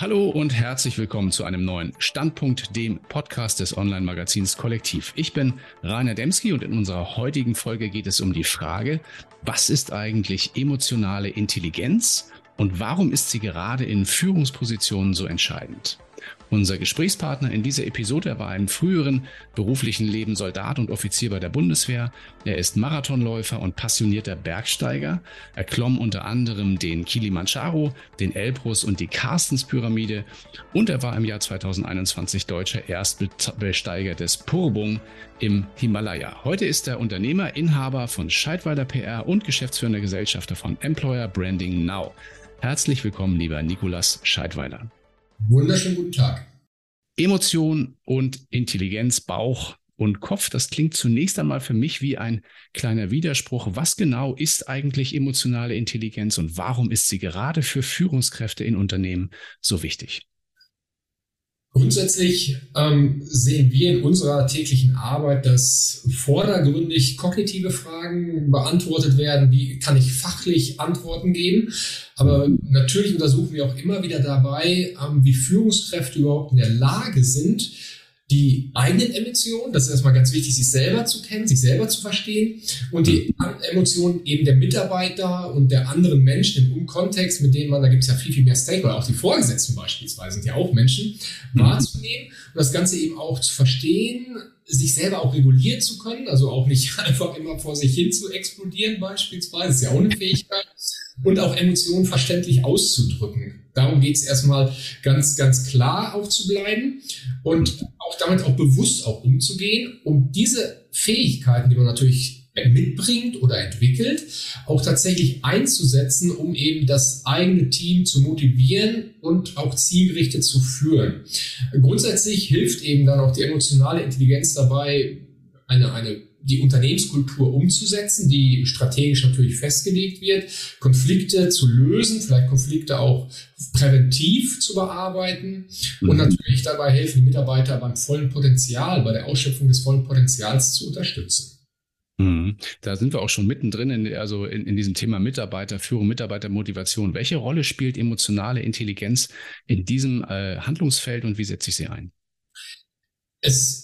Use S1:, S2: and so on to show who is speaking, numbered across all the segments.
S1: Hallo und herzlich willkommen zu einem neuen Standpunkt, dem Podcast des Online-Magazins Kollektiv. Ich bin Rainer Demski und in unserer heutigen Folge geht es um die Frage, was ist eigentlich emotionale Intelligenz und warum ist sie gerade in Führungspositionen so entscheidend? Unser Gesprächspartner in dieser Episode war im früheren beruflichen Leben Soldat und Offizier bei der Bundeswehr. Er ist Marathonläufer und passionierter Bergsteiger. Er klomm unter anderem den Kilimanjaro, den Elbrus und die Carstenspyramide und er war im Jahr 2021 deutscher Erstbesteiger des Purbung im Himalaya. Heute ist er Unternehmer, Inhaber von Scheidweiler PR und geschäftsführender Gesellschafter von Employer Branding Now. Herzlich willkommen, lieber Nikolas Scheidweiler.
S2: Wunderschönen guten Tag.
S1: Emotion und Intelligenz, Bauch und Kopf, das klingt zunächst einmal für mich wie ein kleiner Widerspruch. Was genau ist eigentlich emotionale Intelligenz und warum ist sie gerade für Führungskräfte in Unternehmen so wichtig?
S2: Grundsätzlich ähm, sehen wir in unserer täglichen Arbeit, dass vordergründig kognitive Fragen beantwortet werden. Wie kann ich fachlich Antworten geben? Aber natürlich untersuchen wir auch immer wieder dabei, ähm, wie Führungskräfte überhaupt in der Lage sind, die eigenen Emotionen, das ist erstmal ganz wichtig, sich selber zu kennen, sich selber zu verstehen und die Emotionen eben der Mitarbeiter und der anderen Menschen im Kontext, mit denen man, da gibt es ja viel, viel mehr Stakeholder, auch die Vorgesetzten beispielsweise sind ja auch Menschen, mhm. wahrzunehmen und das Ganze eben auch zu verstehen, sich selber auch regulieren zu können, also auch nicht einfach immer vor sich hin zu explodieren beispielsweise, ist ja auch eine Fähigkeit und auch Emotionen verständlich auszudrücken. Darum geht es erstmal ganz, ganz klar auch zu bleiben und auch damit auch bewusst auch umzugehen, um diese Fähigkeiten, die man natürlich mitbringt oder entwickelt, auch tatsächlich einzusetzen, um eben das eigene Team zu motivieren und auch zielgerichtet zu führen. Grundsätzlich hilft eben dann auch die emotionale Intelligenz dabei, eine, eine die Unternehmenskultur umzusetzen, die strategisch natürlich festgelegt wird, Konflikte zu lösen, vielleicht Konflikte auch präventiv zu bearbeiten mhm. und natürlich dabei helfen, die Mitarbeiter beim vollen Potenzial, bei der Ausschöpfung des vollen Potenzials zu unterstützen.
S1: Mhm. Da sind wir auch schon mittendrin, in, also in, in diesem Thema Mitarbeiterführung, Mitarbeitermotivation. Welche Rolle spielt emotionale Intelligenz in diesem äh, Handlungsfeld und wie setze ich sie ein?
S2: Es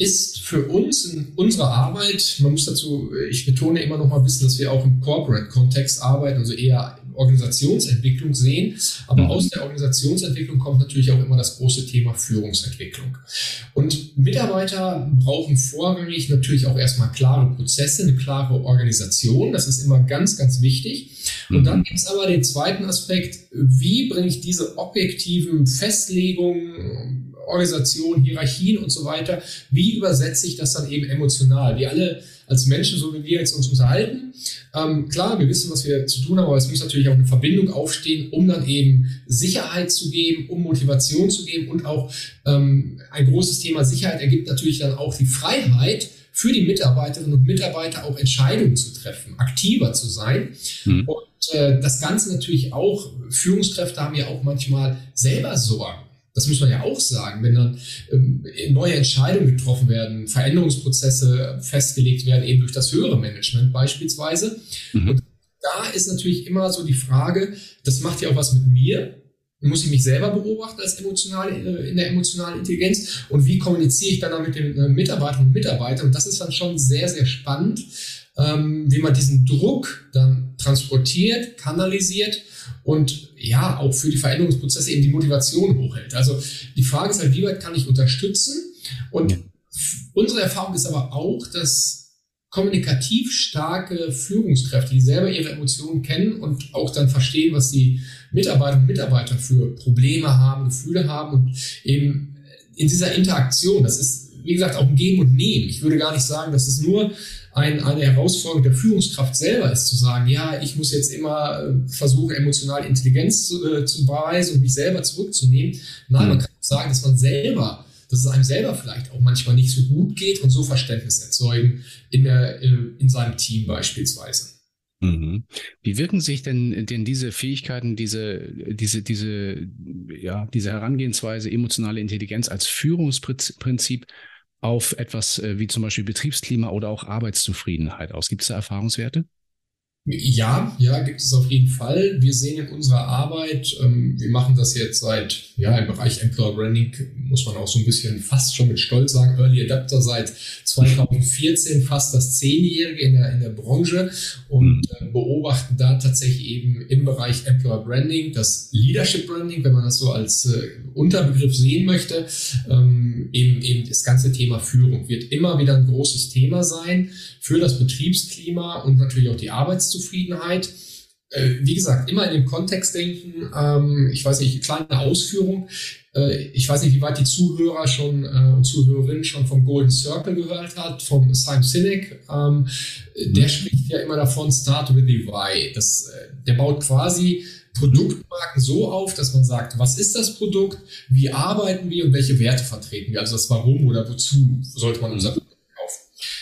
S2: ist für uns in unserer Arbeit, man muss dazu, ich betone immer noch mal wissen, dass wir auch im Corporate-Kontext arbeiten, also eher Organisationsentwicklung sehen. Aber mhm. aus der Organisationsentwicklung kommt natürlich auch immer das große Thema Führungsentwicklung. Und Mitarbeiter brauchen vorrangig natürlich auch erstmal klare Prozesse, eine klare Organisation. Das ist immer ganz, ganz wichtig. Und dann mhm. gibt es aber den zweiten Aspekt, wie bringe ich diese objektiven Festlegungen, Organisation, Hierarchien und so weiter. Wie übersetze ich das dann eben emotional? Wir alle als Menschen, so wie wir jetzt uns unterhalten, ähm, klar, wir wissen, was wir zu tun haben, aber es muss natürlich auch eine Verbindung aufstehen, um dann eben Sicherheit zu geben, um Motivation zu geben und auch ähm, ein großes Thema Sicherheit ergibt natürlich dann auch die Freiheit, für die Mitarbeiterinnen und Mitarbeiter auch Entscheidungen zu treffen, aktiver zu sein. Mhm. Und äh, das Ganze natürlich auch, Führungskräfte haben ja auch manchmal selber Sorgen. Das muss man ja auch sagen, wenn dann ähm, neue Entscheidungen getroffen werden, Veränderungsprozesse festgelegt werden, eben durch das höhere Management beispielsweise. Mhm. Und da ist natürlich immer so die Frage, das macht ja auch was mit mir. Muss ich mich selber beobachten als emotionale, äh, in der emotionalen Intelligenz? Und wie kommuniziere ich dann mit den äh, Mitarbeiterinnen und Mitarbeitern? Und das ist dann schon sehr, sehr spannend, ähm, wie man diesen Druck dann transportiert, kanalisiert und ja, auch für die Veränderungsprozesse eben die Motivation hochhält. Also die Frage ist halt, wie weit kann ich unterstützen? Und unsere Erfahrung ist aber auch, dass kommunikativ starke Führungskräfte, die selber ihre Emotionen kennen und auch dann verstehen, was die Mitarbeiterinnen und Mitarbeiter für Probleme haben, Gefühle haben und eben in dieser Interaktion, das ist, wie gesagt, auch ein Geben und Nehmen. Ich würde gar nicht sagen, dass es nur ein, eine Herausforderung der Führungskraft selber ist, zu sagen, ja, ich muss jetzt immer äh, versuchen, emotionale Intelligenz zu, äh, zu beweisen und mich selber zurückzunehmen. Nein, man kann sagen, dass man selber dass es einem selber vielleicht auch manchmal nicht so gut geht und so Verständnis erzeugen in, der, äh, in seinem Team beispielsweise.
S1: Mhm. Wie wirken sich denn, denn diese Fähigkeiten, diese, diese, diese, ja, diese Herangehensweise, emotionale Intelligenz als Führungsprinzip auf etwas äh, wie zum Beispiel Betriebsklima oder auch Arbeitszufriedenheit aus? Gibt es da Erfahrungswerte?
S2: Ja, ja, gibt es auf jeden Fall. Wir sehen in unserer Arbeit, ähm, wir machen das jetzt seit, ja, im Bereich Employer Branding, muss man auch so ein bisschen fast schon mit Stolz sagen, Early Adapter seit 2014, fast das Zehnjährige in der, in der Branche und äh, beobachten da tatsächlich eben im Bereich Employer Branding, das Leadership Branding, wenn man das so als äh, Unterbegriff sehen möchte, ähm, eben, eben das ganze Thema Führung wird immer wieder ein großes Thema sein für das Betriebsklima und natürlich auch die Arbeitszufriedenheit. Äh, wie gesagt, immer in dem Kontext denken. Ähm, ich weiß nicht, kleine Ausführung. Äh, ich weiß nicht, wie weit die Zuhörer schon äh, und Zuhörerinnen schon vom Golden Circle gehört hat, vom Simon Sinek. Ähm, der mhm. spricht ja immer davon, start with the why. Das, der baut quasi Produktmarken so auf, dass man sagt, was ist das Produkt, wie arbeiten wir und welche Werte vertreten wir, also das Warum oder wozu sollte man unser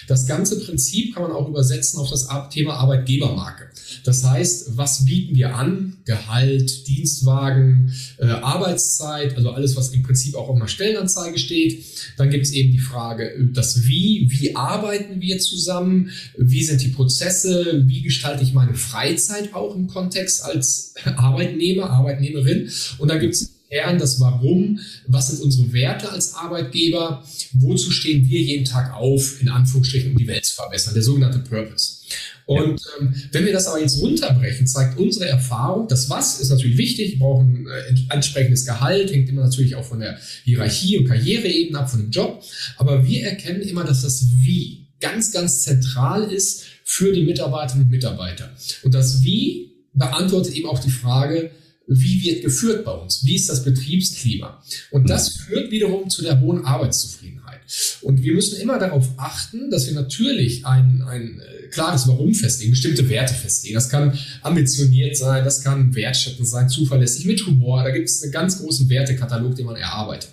S2: das ganze Prinzip kann man auch übersetzen auf das Thema Arbeitgebermarke. Das heißt, was bieten wir an? Gehalt, Dienstwagen, äh, Arbeitszeit, also alles, was im Prinzip auch auf einer Stellenanzeige steht. Dann gibt es eben die Frage, das Wie, wie arbeiten wir zusammen? Wie sind die Prozesse? Wie gestalte ich meine Freizeit auch im Kontext als Arbeitnehmer, Arbeitnehmerin? Und dann gibt es Kern, das Warum, was sind unsere Werte als Arbeitgeber, wozu stehen wir jeden Tag auf, in Anführungsstrichen, um die Welt zu verbessern, der sogenannte Purpose. Und ja. ähm, wenn wir das aber jetzt runterbrechen, zeigt unsere Erfahrung, das Was ist natürlich wichtig, wir brauchen äh, entsprechendes Gehalt, hängt immer natürlich auch von der Hierarchie und Karriereebene ab, von dem Job. Aber wir erkennen immer, dass das Wie ganz, ganz zentral ist für die Mitarbeiterinnen und Mitarbeiter. Und das Wie beantwortet eben auch die Frage, wie wird geführt bei uns? Wie ist das Betriebsklima? Und das führt wiederum zu der hohen Arbeitszufriedenheit. Und wir müssen immer darauf achten, dass wir natürlich ein, ein äh, klares Warum festlegen, bestimmte Werte festlegen. Das kann ambitioniert sein, das kann wertschätzend sein, zuverlässig, mit Humor. Da gibt es einen ganz großen Wertekatalog, den man erarbeitet.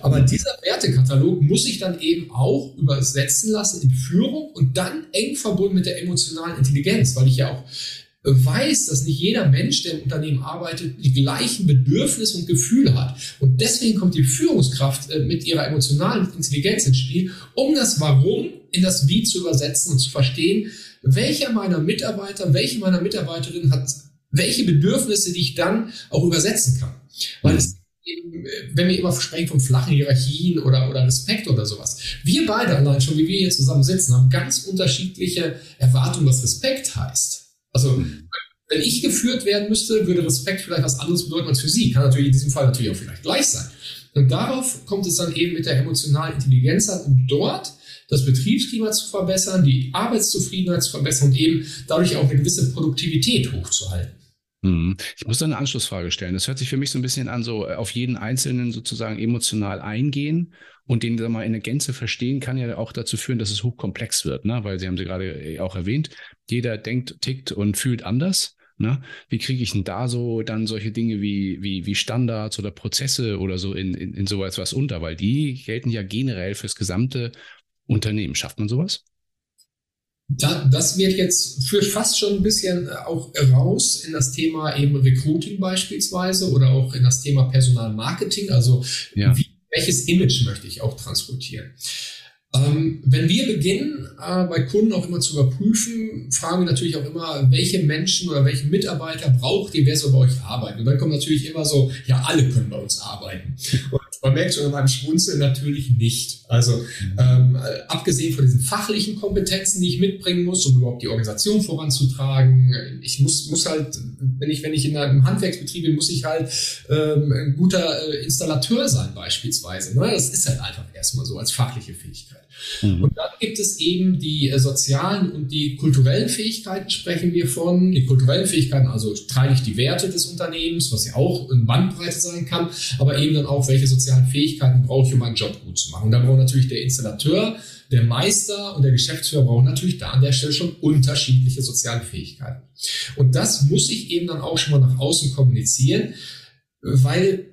S2: Aber dieser Wertekatalog muss sich dann eben auch übersetzen lassen in Führung und dann eng verbunden mit der emotionalen Intelligenz, weil ich ja auch weiß, dass nicht jeder Mensch, der im Unternehmen arbeitet, die gleichen Bedürfnisse und Gefühle hat. Und deswegen kommt die Führungskraft äh, mit ihrer emotionalen Intelligenz ins Spiel, um das Warum in das Wie zu übersetzen und zu verstehen, welcher meiner Mitarbeiter, welche meiner Mitarbeiterinnen hat welche Bedürfnisse, die ich dann auch übersetzen kann. Weil es äh, wenn wir immer sprechen von flachen Hierarchien oder, oder Respekt oder sowas. Wir beide allein schon, wie wir hier zusammen sitzen, haben ganz unterschiedliche Erwartungen, was Respekt heißt. Also, wenn ich geführt werden müsste, würde Respekt vielleicht was anderes bedeuten als für Sie. Kann natürlich in diesem Fall natürlich auch vielleicht gleich sein. Und darauf kommt es dann eben mit der emotionalen Intelligenz an, um dort das Betriebsklima zu verbessern, die Arbeitszufriedenheit zu verbessern und eben dadurch auch eine gewisse Produktivität hochzuhalten.
S1: Mhm. Ich muss da eine Anschlussfrage stellen. Das hört sich für mich so ein bisschen an, so auf jeden Einzelnen sozusagen emotional eingehen und den da mal in der Gänze verstehen, kann ja auch dazu führen, dass es hochkomplex wird, ne? weil Sie haben sie gerade auch erwähnt, jeder denkt, tickt und fühlt anders. Ne? Wie kriege ich denn da so dann solche Dinge wie, wie, wie Standards oder Prozesse oder so in, in, in sowas was unter? Weil die gelten ja generell fürs gesamte Unternehmen. Schafft man sowas?
S2: Da, das wird jetzt führt fast schon ein bisschen auch raus in das Thema eben Recruiting beispielsweise oder auch in das Thema Personalmarketing. Also ja. wie, welches Image möchte ich auch transportieren? Ähm, wenn wir beginnen, äh, bei Kunden auch immer zu überprüfen, fragen wir natürlich auch immer, welche Menschen oder welche Mitarbeiter braucht ihr, wer soll bei euch arbeiten? Und dann kommt natürlich immer so, ja, alle können bei uns arbeiten. Und man merkt schon beim Schmunzeln natürlich nicht. Also ähm, abgesehen von diesen fachlichen Kompetenzen, die ich mitbringen muss, um überhaupt die Organisation voranzutragen, ich muss, muss halt, wenn ich, wenn ich in einem Handwerksbetrieb bin, muss ich halt ähm, ein guter äh, Installateur sein beispielsweise. Ne? Das ist halt einfach erstmal so als fachliche Fähigkeit. Mhm. Und dann gibt es eben die äh, sozialen und die kulturellen Fähigkeiten, sprechen wir von. Die kulturellen Fähigkeiten, also trage ich die Werte des Unternehmens, was ja auch in Bandbreite sein kann, aber eben dann auch, welche sozialen Fähigkeiten brauche ich, um meinen Job gut zu machen. Und da braucht natürlich der Installateur, der Meister und der Geschäftsführer brauchen natürlich da an der Stelle schon unterschiedliche soziale Fähigkeiten. Und das muss ich eben dann auch schon mal nach außen kommunizieren, weil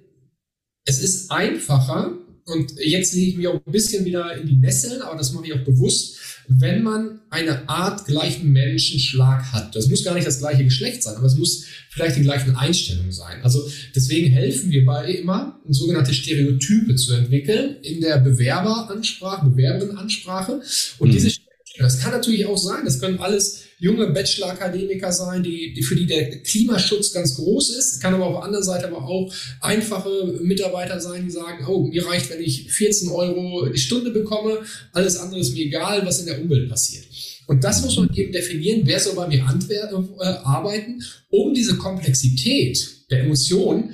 S2: es ist einfacher, und jetzt lege ich mich auch ein bisschen wieder in die Nesseln, aber das mache ich auch bewusst, wenn man eine Art gleichen Menschenschlag hat. Das muss gar nicht das gleiche Geschlecht sein, aber es muss vielleicht die gleichen Einstellungen sein. Also deswegen helfen wir bei immer, sogenannte Stereotype zu entwickeln in der Bewerberansprache, Bewerberinnenansprache. Und mhm. diese das kann natürlich auch sein, das können alles junge Bachelor-Akademiker sein, die, die, für die der Klimaschutz ganz groß ist. Es kann aber auf der anderen Seite aber auch einfache Mitarbeiter sein, die sagen, oh, mir reicht, wenn ich 14 Euro die Stunde bekomme, alles andere ist mir egal, was in der Umwelt passiert. Und das muss man eben definieren, wer soll bei mir äh, arbeiten, um diese Komplexität der Emotionen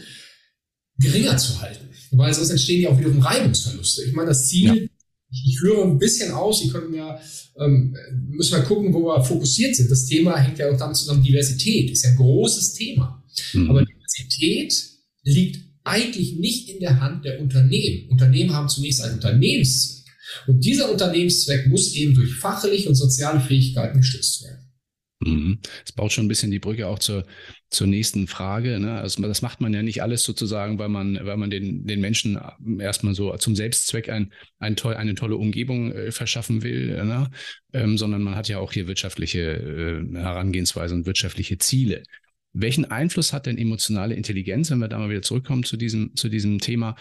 S2: geringer zu halten. Weil sonst entstehen ja auch wiederum Reibungsverluste. Ich meine, das Ziel. Ich, ich höre ein bisschen aus, Sie können ja, ähm, müssen wir gucken, wo wir fokussiert sind. Das Thema hängt ja auch damit zusammen, Diversität ist ja ein großes Thema. Mhm. Aber Diversität liegt eigentlich nicht in der Hand der Unternehmen. Unternehmen haben zunächst einen Unternehmenszweck. Und dieser Unternehmenszweck muss eben durch fachliche und soziale Fähigkeiten gestützt werden.
S1: Mhm. Es baut schon ein bisschen die Brücke auch zur, zur nächsten Frage. Ne? Also das macht man ja nicht alles sozusagen, weil man, weil man den, den Menschen erstmal so zum Selbstzweck ein, ein toll, eine tolle Umgebung äh, verschaffen will, ne? ähm, sondern man hat ja auch hier wirtschaftliche äh, Herangehensweise und wirtschaftliche Ziele. Welchen Einfluss hat denn emotionale Intelligenz, wenn wir da mal wieder zurückkommen zu diesem, zu diesem Thema,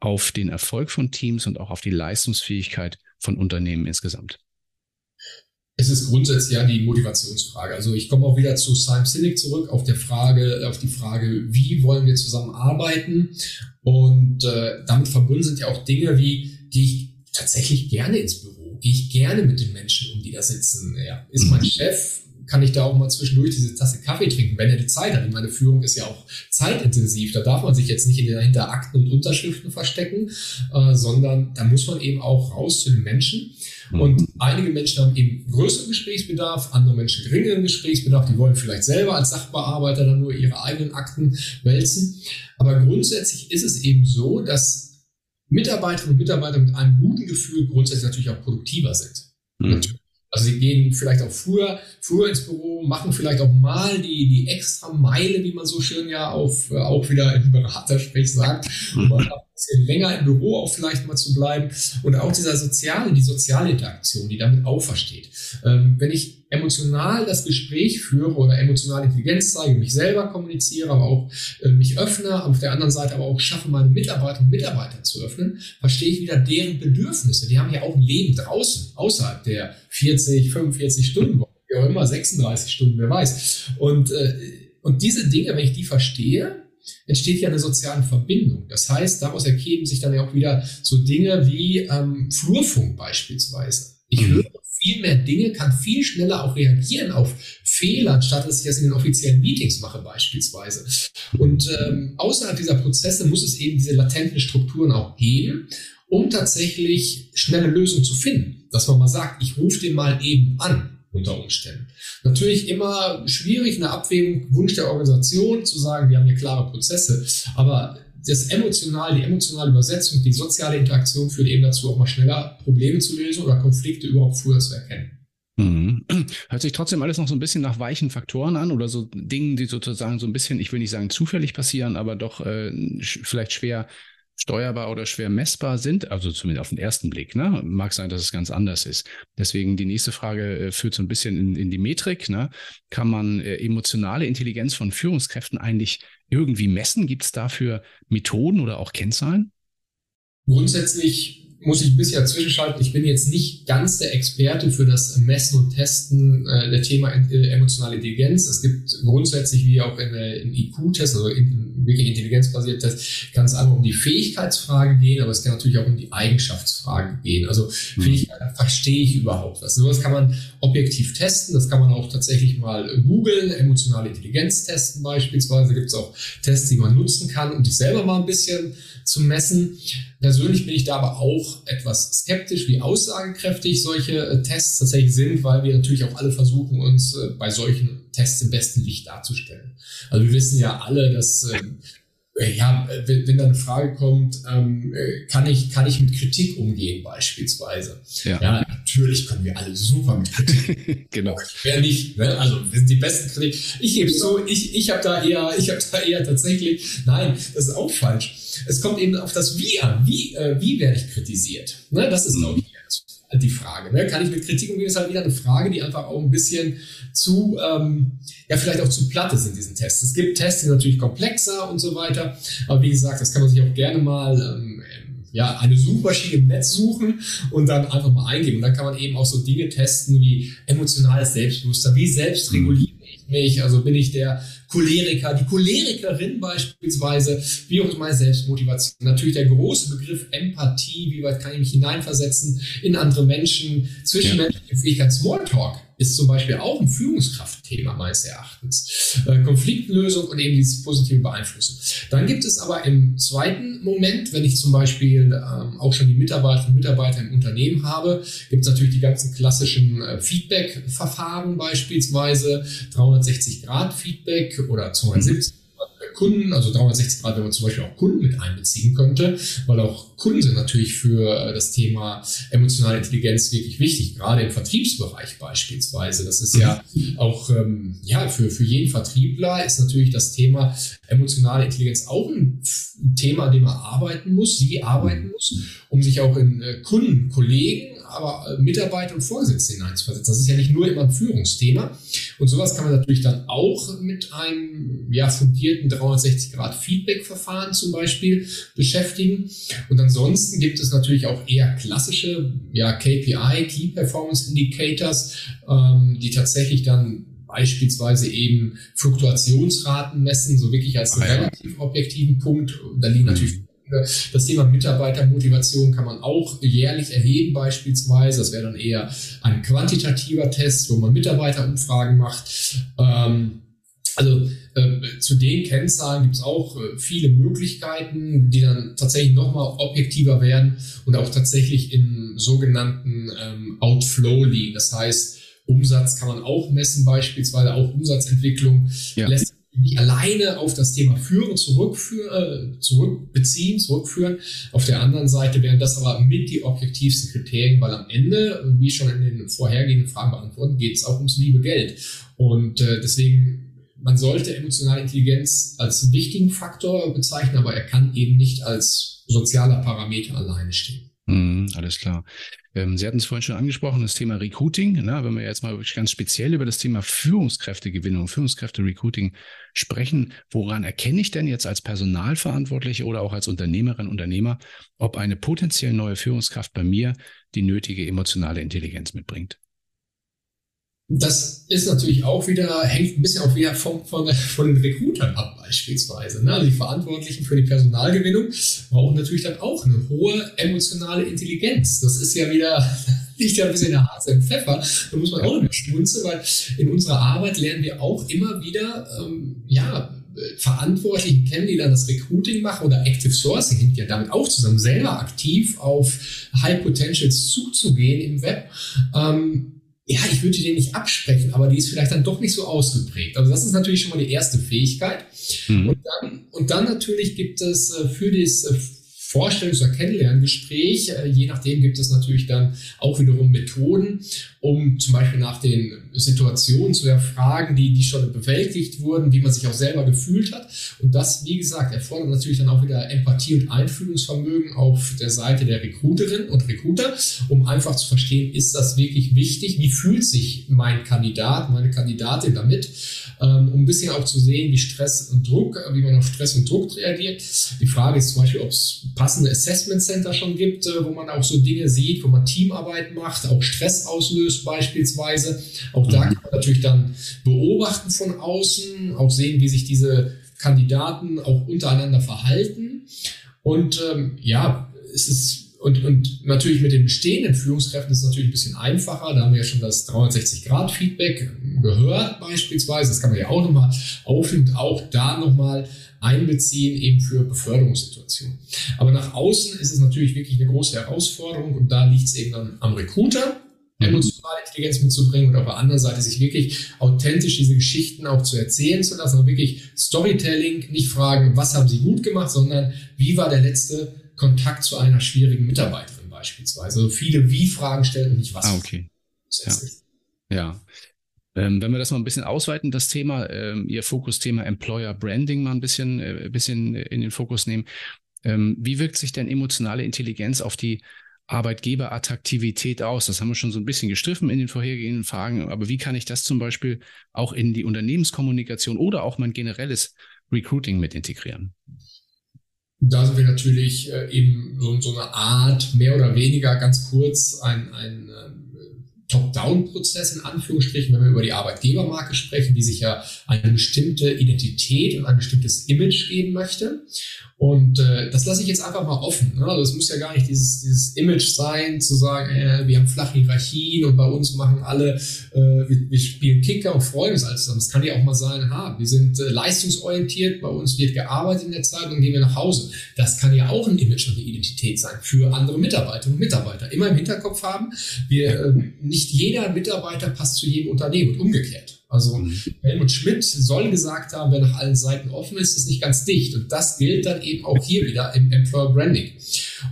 S1: auf den Erfolg von Teams und auch auf die Leistungsfähigkeit von Unternehmen insgesamt?
S2: Es ist grundsätzlich ja die Motivationsfrage. Also ich komme auch wieder zu Simon Sinek zurück auf der Frage, auf die Frage, wie wollen wir zusammenarbeiten? Und äh, damit verbunden sind ja auch Dinge wie, gehe ich tatsächlich gerne ins Büro? Gehe ich gerne mit den Menschen um, die da sitzen? Ja, ist mein mhm. Chef kann ich da auch mal zwischendurch diese Tasse Kaffee trinken, wenn er die Zeit hat. meine Führung ist ja auch zeitintensiv. Da darf man sich jetzt nicht hinter Akten und Unterschriften verstecken, äh, sondern da muss man eben auch raus zu den Menschen. Mhm. Und einige Menschen haben eben größeren Gesprächsbedarf, andere Menschen geringeren Gesprächsbedarf. Die wollen vielleicht selber als Sachbearbeiter dann nur ihre eigenen Akten wälzen. Aber grundsätzlich ist es eben so, dass Mitarbeiterinnen und Mitarbeiter mit einem guten Gefühl grundsätzlich natürlich auch produktiver sind. Mhm. Also sie gehen vielleicht auch früher, früher ins Büro, machen vielleicht auch mal die, die extra Meile, wie man so schön ja auf, äh, auch wieder im Beratersprech sagt, um ein bisschen länger im Büro auch vielleicht mal zu bleiben. Und auch dieser soziale, die soziale Interaktion, die damit auch versteht. Ähm, wenn ich emotional das Gespräch führe oder emotionale Intelligenz zeige, mich selber kommuniziere, aber auch äh, mich öffne, auf der anderen Seite aber auch schaffe, meine Mitarbeiter und Mitarbeiter zu öffnen, verstehe ich wieder deren Bedürfnisse. Die haben ja auch ein Leben draußen, außerhalb der 40, 45 Stunden wie auch immer, 36 Stunden, wer weiß. Und, äh, und diese Dinge, wenn ich die verstehe, entsteht ja eine soziale Verbindung. Das heißt, daraus ergeben sich dann ja auch wieder so Dinge wie ähm, Flurfunk beispielsweise. Ich mhm. höre viel mehr Dinge, kann viel schneller auch reagieren auf Fehler, anstatt dass ich das in den offiziellen Meetings mache beispielsweise. Und ähm, außerhalb dieser Prozesse muss es eben diese latenten Strukturen auch geben, um tatsächlich schnelle Lösungen zu finden. Dass man mal sagt, ich rufe den mal eben an unter Umständen. Natürlich immer schwierig, eine Abwägung, Wunsch der Organisation zu sagen, wir haben hier klare Prozesse, aber das emotional, die emotionale Übersetzung, die soziale Interaktion führt eben dazu, auch mal schneller Probleme zu lösen oder Konflikte überhaupt früher zu erkennen.
S1: Mhm. Hört sich trotzdem alles noch so ein bisschen nach weichen Faktoren an oder so Dingen, die sozusagen so ein bisschen, ich will nicht sagen zufällig passieren, aber doch äh, vielleicht schwer steuerbar oder schwer messbar sind, also zumindest auf den ersten Blick. Ne? Mag sein, dass es ganz anders ist. Deswegen die nächste Frage äh, führt so ein bisschen in, in die Metrik. Ne? Kann man äh, emotionale Intelligenz von Führungskräften eigentlich irgendwie messen? Gibt es dafür Methoden oder auch Kennzahlen?
S2: Grundsätzlich muss ich ein bisschen zwischenschalten. Ich bin jetzt nicht ganz der Experte für das Messen und Testen äh, der Thema äh, emotionale Intelligenz. Es gibt grundsätzlich, wie auch in, in IQ-Tests, also in, wirklich intelligenzbasierte Tests, kann es einmal um die Fähigkeitsfrage gehen, aber es kann natürlich auch um die Eigenschaftsfrage gehen. Also mhm. Fähigkeit, verstehe ich überhaupt was? Sowas kann man objektiv testen. Das kann man auch tatsächlich mal googeln, emotionale Intelligenz testen beispielsweise. Gibt es auch Tests, die man nutzen kann, um sich selber mal ein bisschen zu messen. Persönlich bin ich da aber auch etwas skeptisch, wie aussagekräftig solche äh, Tests tatsächlich sind, weil wir natürlich auch alle versuchen, uns äh, bei solchen Tests im besten Licht darzustellen. Also wir wissen ja alle, dass ähm, äh, ja, wenn, wenn da eine Frage kommt, ähm, kann ich kann ich mit Kritik umgehen beispielsweise. Ja. ja, natürlich können wir alle super mit Kritik. genau. Wer nicht? Ne? Also wir sind die besten Kritik. Ich gebe es so, ich ich habe da eher ich habe da eher tatsächlich. Nein, das ist auch falsch es kommt eben auf das Wie an. Wie, äh, wie werde ich kritisiert? Ne, das ist, glaube ich, die Frage. Ne? Kann ich mit Kritik umgehen? Ist halt wieder eine Frage, die einfach auch ein bisschen zu, ähm, ja, vielleicht auch zu platt ist in diesen Tests. Es gibt Tests, die sind natürlich komplexer und so weiter. Aber wie gesagt, das kann man sich auch gerne mal ähm, ja, eine Suchmaschine im Netz suchen und dann einfach mal eingeben. Und dann kann man eben auch so Dinge testen wie emotionales Selbstbewusstsein, wie selbst reguliere ich mich, also bin ich der Choleriker, die Cholerikerin beispielsweise, wie auch meine Selbstmotivation. Natürlich der große Begriff Empathie, wie weit kann ich mich hineinversetzen in andere Menschen, zwischenmenschliche ja. Fähigkeit, Smalltalk ist zum Beispiel auch ein Führungskraftthema meines Erachtens. Äh, Konfliktlösung und eben dieses positive Beeinflussen. Dann gibt es aber im zweiten Moment, wenn ich zum Beispiel ähm, auch schon die Mitarbeiterinnen und Mitarbeiter im Unternehmen habe, gibt es natürlich die ganzen klassischen äh, Feedback-Verfahren beispielsweise, 360-Grad-Feedback oder 270 Kunden, also 360 Grad, wenn man zum Beispiel auch Kunden mit einbeziehen könnte, weil auch Kunden sind natürlich für äh, das Thema emotionale Intelligenz wirklich wichtig, gerade im Vertriebsbereich beispielsweise. Das ist ja mhm. auch, ähm, ja, für, für jeden Vertriebler ist natürlich das Thema emotionale Intelligenz auch ein Thema, an dem man arbeiten muss, sie arbeiten muss, um sich auch in äh, Kunden, Kollegen, aber äh, Mitarbeiter und Vorgesetzte hineinzuversetzen. Das ist ja nicht nur immer ein Führungsthema. Und sowas kann man natürlich dann auch mit einem ja, fundierten 360-Grad-Feedback-Verfahren zum Beispiel beschäftigen. Und ansonsten gibt es natürlich auch eher klassische ja, KPI, Key Performance Indicators, ähm, die tatsächlich dann beispielsweise eben Fluktuationsraten messen, so wirklich als ah, relativ objektiven Punkt. Da liegen natürlich das Thema Mitarbeitermotivation kann man auch jährlich erheben beispielsweise. Das wäre dann eher ein quantitativer Test, wo man Mitarbeiterumfragen macht. Ähm, also äh, zu den Kennzahlen gibt es auch äh, viele Möglichkeiten, die dann tatsächlich nochmal objektiver werden und auch tatsächlich im sogenannten ähm, Outflow liegen. Das heißt, Umsatz kann man auch messen, beispielsweise auch Umsatzentwicklung ja. lässt nicht alleine auf das Thema Führen zurückführen, äh, zurückbeziehen, zurückführen. Auf der anderen Seite wären das aber mit die objektivsten Kriterien, weil am Ende, wie schon in den vorhergehenden Fragen beantwortet, geht es auch ums liebe Geld. Und äh, deswegen man sollte emotionale Intelligenz als wichtigen Faktor bezeichnen, aber er kann eben nicht als sozialer Parameter alleine stehen.
S1: Mm, alles klar. Ähm, Sie hatten es vorhin schon angesprochen, das Thema Recruiting. Na, wenn wir jetzt mal wirklich ganz speziell über das Thema Führungskräftegewinnung, Führungskräfte-Recruiting sprechen, woran erkenne ich denn jetzt als Personalverantwortliche oder auch als Unternehmerin, Unternehmer, ob eine potenziell neue Führungskraft bei mir die nötige emotionale Intelligenz mitbringt?
S2: Das ist natürlich auch wieder, hängt ein bisschen auch wieder von, von, von den Recruitern ab beispielsweise. Ne? Also die Verantwortlichen für die Personalgewinnung brauchen natürlich dann auch eine hohe emotionale Intelligenz. Das ist ja wieder, liegt ja ein bisschen in der Harze im Pfeffer. Da muss man auch noch schmunzeln, weil in unserer Arbeit lernen wir auch immer wieder, ähm, ja, Verantwortlichen kennen, die dann das Recruiting machen oder Active Sourcing hängt ja damit auch zusammen, selber aktiv auf High Potentials zuzugehen im Web. Ähm, ja, ich würde den nicht absprechen, aber die ist vielleicht dann doch nicht so ausgeprägt. Also das ist natürlich schon mal die erste Fähigkeit. Mhm. Und, dann, und dann natürlich gibt es äh, für das äh, Vorstellungs- oder Kennenlerngespräch. Äh, je nachdem gibt es natürlich dann auch wiederum Methoden, um zum Beispiel nach den Situationen zu erfragen, die, die schon bewältigt wurden, wie man sich auch selber gefühlt hat. Und das, wie gesagt, erfordert natürlich dann auch wieder Empathie und Einfühlungsvermögen auf der Seite der Recruiterin und Recruiter, um einfach zu verstehen, ist das wirklich wichtig? Wie fühlt sich mein Kandidat, meine Kandidatin damit? Ähm, um ein bisschen auch zu sehen, wie Stress und Druck, wie man auf Stress und Druck reagiert. Die Frage ist zum Beispiel, ob es passende Assessment Center schon gibt, äh, wo man auch so Dinge sieht, wo man Teamarbeit macht, auch Stress auslöst beispielsweise. Auch da mhm. kann man natürlich dann beobachten von außen, auch sehen, wie sich diese Kandidaten auch untereinander verhalten. Und ähm, ja, es ist und, und natürlich mit den bestehenden Führungskräften ist es natürlich ein bisschen einfacher. Da haben wir ja schon das 360-Grad-Feedback gehört beispielsweise. Das kann man ja auch nochmal aufnehmen und auch da nochmal einbeziehen, eben für Beförderungssituationen. Aber nach außen ist es natürlich wirklich eine große Herausforderung und da liegt es eben dann am Recruiter. Emotionale Intelligenz mitzubringen und auf der anderen Seite sich wirklich authentisch diese Geschichten auch zu erzählen zu lassen und wirklich Storytelling, nicht fragen, was haben sie gut gemacht, sondern wie war der letzte Kontakt zu einer schwierigen Mitarbeiterin beispielsweise. Also viele Wie-Fragen stellen und nicht was.
S1: Ah, okay. Ja. ja. Ähm, wenn wir das mal ein bisschen ausweiten, das Thema, ähm, Ihr Fokusthema Employer Branding mal ein bisschen, äh, bisschen in den Fokus nehmen. Ähm, wie wirkt sich denn emotionale Intelligenz auf die Arbeitgeberattraktivität aus? Das haben wir schon so ein bisschen gestriffen in den vorhergehenden Fragen. Aber wie kann ich das zum Beispiel auch in die Unternehmenskommunikation oder auch mein generelles Recruiting mit integrieren?
S2: da sind wir natürlich äh, eben so, eine Art, mehr oder weniger ganz kurz, ein, ein äh, Top-Down-Prozess in Anführungsstrichen, wenn wir über die Arbeitgebermarke sprechen, die sich ja eine bestimmte Identität und ein bestimmtes Image geben möchte. Und äh, das lasse ich jetzt einfach mal offen. Ne? Also es muss ja gar nicht dieses, dieses Image sein, zu sagen, äh, wir haben flache Hierarchien und bei uns machen alle, äh, wir, wir spielen Kicker und freuen uns alles zusammen. Es kann ja auch mal sein, ha, wir sind äh, leistungsorientiert, bei uns wird gearbeitet in der Zeit und gehen wir nach Hause. Das kann ja auch ein Image und eine Identität sein für andere Mitarbeiterinnen und Mitarbeiter. Immer im Hinterkopf haben, wir, äh, nicht jeder Mitarbeiter passt zu jedem Unternehmen und umgekehrt. Also mhm. Helmut Schmidt soll gesagt haben, wer nach allen Seiten offen ist, ist nicht ganz dicht. Und das gilt dann eben auch hier wieder im Employer Branding.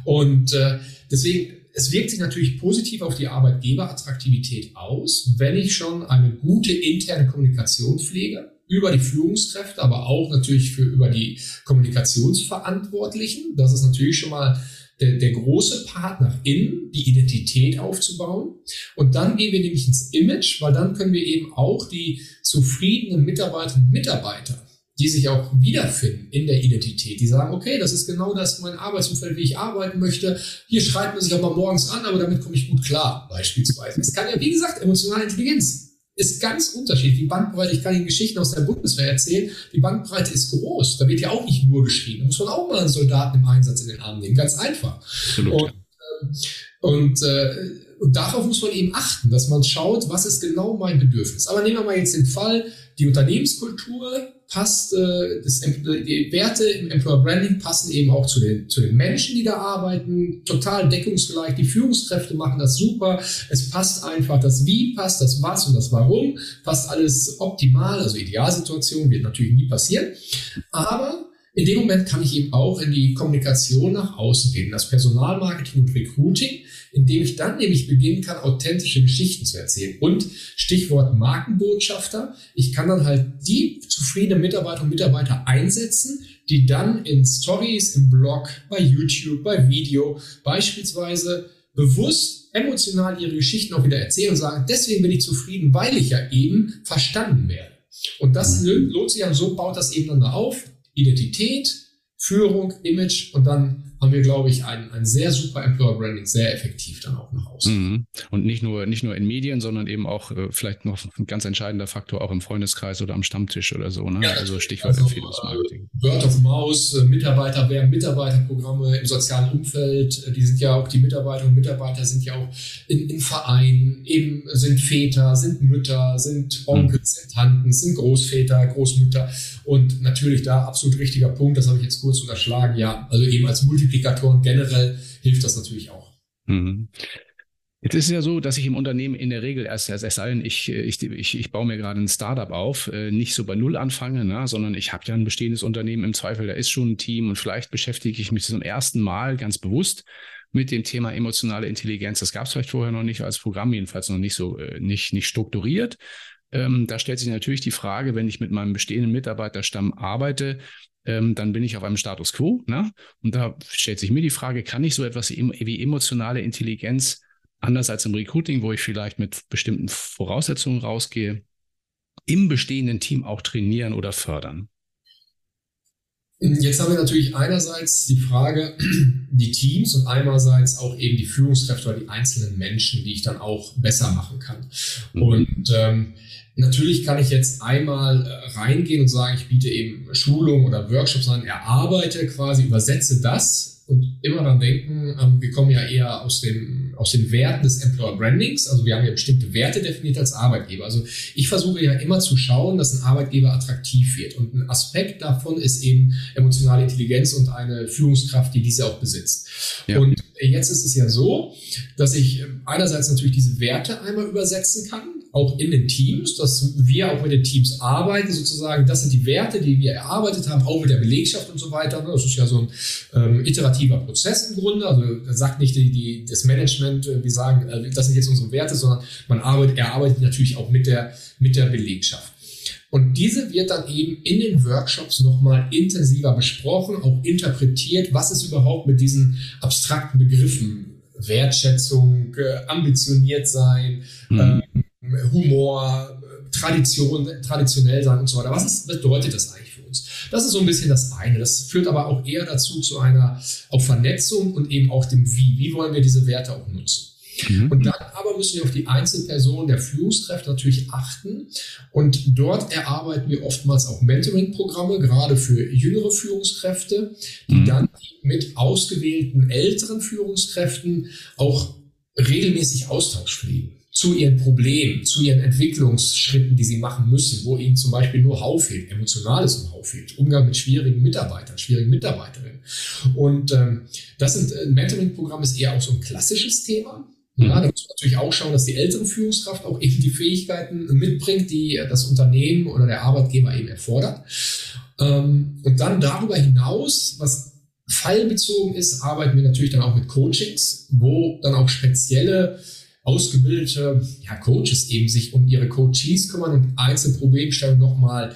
S2: Und äh, deswegen, es wirkt sich natürlich positiv auf die Arbeitgeberattraktivität aus, wenn ich schon eine gute interne Kommunikation pflege über die Führungskräfte, aber auch natürlich für über die Kommunikationsverantwortlichen. Das ist natürlich schon mal der, der große Part nach innen, die Identität aufzubauen. Und dann gehen wir nämlich ins Image, weil dann können wir eben auch die zufriedenen Mitarbeiterinnen und Mitarbeiter die sich auch wiederfinden in der Identität, die sagen, okay, das ist genau das mein Arbeitsumfeld, wie ich arbeiten möchte. Hier schreibt man sich auch mal morgens an, aber damit komme ich gut klar, beispielsweise. Es kann ja, wie gesagt, emotionale Intelligenz ist ganz unterschiedlich. Die Bandbreite, ich kann Ihnen Geschichten aus der Bundeswehr erzählen, die Bandbreite ist groß. Da wird ja auch nicht nur geschrien. Da muss man auch mal einen Soldaten im Einsatz in den Arm nehmen. Ganz einfach. Absolut. Und, ähm, und, äh, und darauf muss man eben achten, dass man schaut, was ist genau mein Bedürfnis. Aber nehmen wir mal jetzt den Fall, die Unternehmenskultur passt, äh, das, die Werte im Employer Branding passen eben auch zu den, zu den Menschen, die da arbeiten, total deckungsgleich. Die Führungskräfte machen das super. Es passt einfach, das Wie passt, das Was und das Warum, passt alles optimal. Also Idealsituation wird natürlich nie passieren. Aber in dem Moment kann ich eben auch in die Kommunikation nach außen gehen, das Personalmarketing und Recruiting indem ich dann nämlich beginnen kann, authentische Geschichten zu erzählen. Und Stichwort Markenbotschafter, ich kann dann halt die zufriedenen Mitarbeiter und Mitarbeiter einsetzen, die dann in Stories, im Blog, bei YouTube, bei Video beispielsweise bewusst emotional ihre Geschichten auch wieder erzählen und sagen, deswegen bin ich zufrieden, weil ich ja eben verstanden werde. Und das lohnt sich dann, so baut das eben dann auf. Identität, Führung, Image und dann haben wir, glaube ich, ein, ein sehr super Employer Branding, sehr effektiv dann auch nach außen. Mhm.
S1: Und nicht nur, nicht nur in Medien, sondern eben auch äh, vielleicht noch ein ganz entscheidender Faktor auch im Freundeskreis oder am Stammtisch oder so. Ne? Ja, also Stichwort also, Empfehlungsmarketing.
S2: Äh, Word of Mouse, äh, Mitarbeiter werden Mitarbeiterprogramme im sozialen Umfeld, äh, die sind ja auch, die Mitarbeiterinnen und Mitarbeiter sind ja auch in, in Vereinen, eben sind Väter, sind Mütter, sind Onkels, mhm. sind Tanten, sind Großväter, Großmütter und natürlich da absolut richtiger Punkt, das habe ich jetzt kurz unterschlagen, ja, also eben als Multiplikator Multiplikatoren generell hilft das natürlich auch. Mhm.
S1: Jetzt ist es ja so, dass ich im Unternehmen in der Regel erst, erst, erst sei ich, ich, ich, ich baue mir gerade ein Startup auf, äh, nicht so bei Null anfange, ne, sondern ich habe ja ein bestehendes Unternehmen, im Zweifel, da ist schon ein Team und vielleicht beschäftige ich mich zum ersten Mal ganz bewusst mit dem Thema emotionale Intelligenz. Das gab es vielleicht vorher noch nicht als Programm, jedenfalls noch nicht so, äh, nicht, nicht strukturiert. Ähm, da stellt sich natürlich die Frage, wenn ich mit meinem bestehenden Mitarbeiterstamm arbeite, ähm, dann bin ich auf einem Status quo. Ne? Und da stellt sich mir die Frage, kann ich so etwas wie emotionale Intelligenz anders als im Recruiting, wo ich vielleicht mit bestimmten Voraussetzungen rausgehe, im bestehenden Team auch trainieren oder fördern?
S2: Jetzt haben wir natürlich einerseits die Frage, die Teams und einerseits auch eben die Führungskräfte oder die einzelnen Menschen, die ich dann auch besser machen kann. Mhm. Und ähm, Natürlich kann ich jetzt einmal äh, reingehen und sagen, ich biete eben Schulungen oder Workshops an, erarbeite quasi, übersetze das und immer dann denken, ähm, wir kommen ja eher aus, dem, aus den Werten des Employer Brandings. Also wir haben ja bestimmte Werte definiert als Arbeitgeber. Also ich versuche ja immer zu schauen, dass ein Arbeitgeber attraktiv wird. Und ein Aspekt davon ist eben emotionale Intelligenz und eine Führungskraft, die diese auch besitzt. Ja. Und jetzt ist es ja so, dass ich einerseits natürlich diese Werte einmal übersetzen kann auch in den Teams, dass wir auch mit den Teams arbeiten, sozusagen. Das sind die Werte, die wir erarbeitet haben, auch mit der Belegschaft und so weiter. Ne? Das ist ja so ein ähm, iterativer Prozess im Grunde. Also sagt nicht die, die, das Management, äh, wir sagen, äh, das sind jetzt unsere Werte, sondern man arbeitet, er arbeitet natürlich auch mit der, mit der Belegschaft. Und diese wird dann eben in den Workshops nochmal intensiver besprochen, auch interpretiert, was ist überhaupt mit diesen abstrakten Begriffen Wertschätzung, äh, ambitioniert sein, mhm. ähm, Humor, Tradition, traditionell sein und so weiter. Was, ist, was bedeutet das eigentlich für uns? Das ist so ein bisschen das eine. Das führt aber auch eher dazu zu einer auch Vernetzung und eben auch dem Wie. Wie wollen wir diese Werte auch nutzen? Mhm. Und dann aber müssen wir auf die Einzelpersonen der Führungskräfte natürlich achten. Und dort erarbeiten wir oftmals auch Mentoring-Programme, gerade für jüngere Führungskräfte, die mhm. dann mit ausgewählten älteren Führungskräften auch regelmäßig Austausch pflegen zu ihren Problemen, zu ihren Entwicklungsschritten, die sie machen müssen, wo ihnen zum Beispiel nur Hau fehlt, emotionales Know-how fehlt, Umgang mit schwierigen Mitarbeitern, schwierigen Mitarbeiterinnen. Und ähm, das sind äh, Mentoring-Programm ist eher auch so ein klassisches Thema. Ja, da muss man natürlich auch schauen, dass die ältere Führungskraft auch eben die Fähigkeiten mitbringt, die das Unternehmen oder der Arbeitgeber eben erfordert. Ähm, und dann darüber hinaus, was fallbezogen ist, arbeiten wir natürlich dann auch mit Coachings, wo dann auch spezielle ausgebildete ja, Coaches eben sich um ihre Coaches kümmern und einzelne Problemstellungen nochmal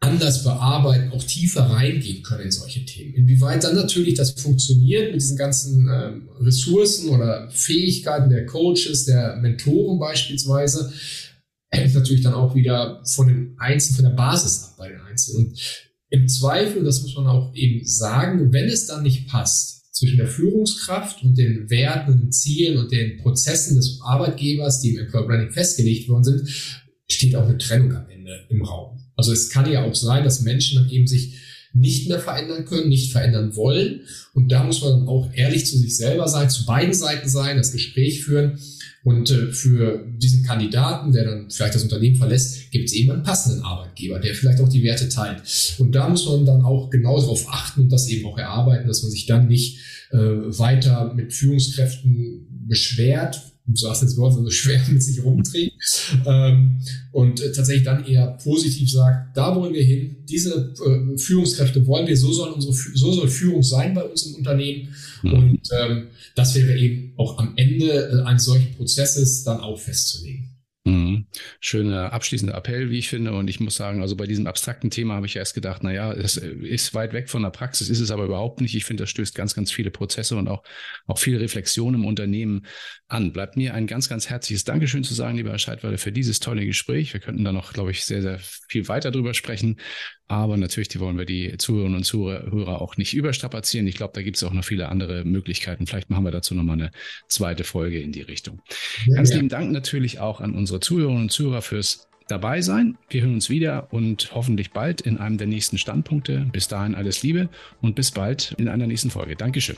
S2: anders bearbeiten, auch tiefer reingehen können in solche Themen. Inwieweit dann natürlich das funktioniert mit diesen ganzen ähm, Ressourcen oder Fähigkeiten der Coaches, der Mentoren beispielsweise, hängt natürlich dann auch wieder von den Einzelnen, von der Basis ab bei den Einzelnen. Und im Zweifel, das muss man auch eben sagen, wenn es dann nicht passt zwischen der Führungskraft und den Werten und den Zielen und den Prozessen des Arbeitgebers, die im Employer Branding festgelegt worden sind, steht auch eine Trennung am Ende im Raum. Also es kann ja auch sein, dass Menschen dann eben sich nicht mehr verändern können, nicht verändern wollen. Und da muss man dann auch ehrlich zu sich selber sein, zu beiden Seiten sein, das Gespräch führen. Und äh, für diesen Kandidaten, der dann vielleicht das Unternehmen verlässt, gibt es eben einen passenden Arbeitgeber, der vielleicht auch die Werte teilt. Und da muss man dann auch genau darauf achten und das eben auch erarbeiten, dass man sich dann nicht äh, weiter mit Führungskräften beschwert, du hast jetzt Wort so schwer mit sich rumträgt ähm, und tatsächlich dann eher positiv sagt, da wollen wir hin, diese äh, Führungskräfte wollen wir, so soll unsere so soll Führung sein bei uns im Unternehmen mhm. und ähm, das wäre eben auch am Ende äh, eines solchen Prozesses dann auch festzulegen.
S1: Mhm. Schöner abschließender Appell, wie ich finde. Und ich muss sagen, also bei diesem abstrakten Thema habe ich erst gedacht, naja, es ist weit weg von der Praxis, ist es aber überhaupt nicht. Ich finde, das stößt ganz, ganz viele Prozesse und auch, auch viele Reflexionen im Unternehmen an. Bleibt mir ein ganz, ganz herzliches Dankeschön zu sagen, lieber Herr Scheidwalde, für dieses tolle Gespräch. Wir könnten da noch, glaube ich, sehr, sehr viel weiter drüber sprechen. Aber natürlich, die wollen wir die Zuhörerinnen und Zuhörer auch nicht überstrapazieren. Ich glaube, da gibt es auch noch viele andere Möglichkeiten. Vielleicht machen wir dazu nochmal eine zweite Folge in die Richtung. Ja, Ganz ja. lieben Dank natürlich auch an unsere Zuhörerinnen und Zuhörer fürs dabei sein. Wir hören uns wieder und hoffentlich bald in einem der nächsten Standpunkte. Bis dahin alles Liebe und bis bald in einer nächsten Folge. Dankeschön.